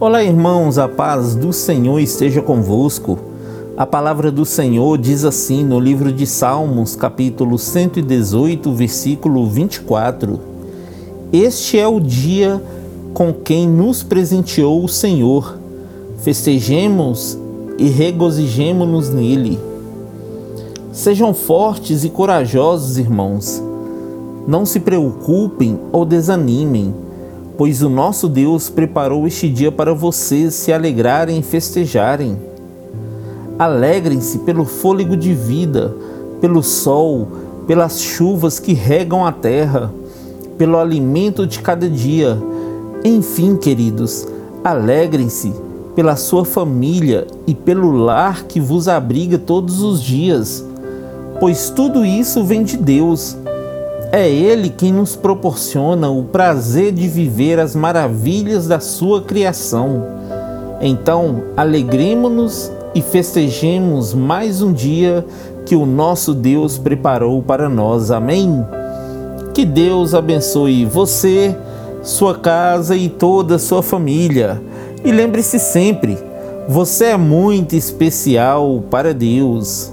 Olá, irmãos, a paz do Senhor esteja convosco. A palavra do Senhor diz assim no livro de Salmos, capítulo 118, versículo 24: Este é o dia com quem nos presenteou o Senhor. Festejemos e regozijemo-nos nele. Sejam fortes e corajosos, irmãos. Não se preocupem ou desanimem pois o nosso Deus preparou este dia para vocês se alegrarem e festejarem. Alegrem-se pelo fôlego de vida, pelo sol, pelas chuvas que regam a terra, pelo alimento de cada dia. Enfim, queridos, alegrem-se pela sua família e pelo lar que vos abriga todos os dias, pois tudo isso vem de Deus é Ele quem nos proporciona o prazer de viver as maravilhas da Sua criação. Então, alegremos-nos e festejemos mais um dia que o nosso Deus preparou para nós. Amém? Que Deus abençoe você, sua casa e toda a sua família. E lembre-se sempre: você é muito especial para Deus.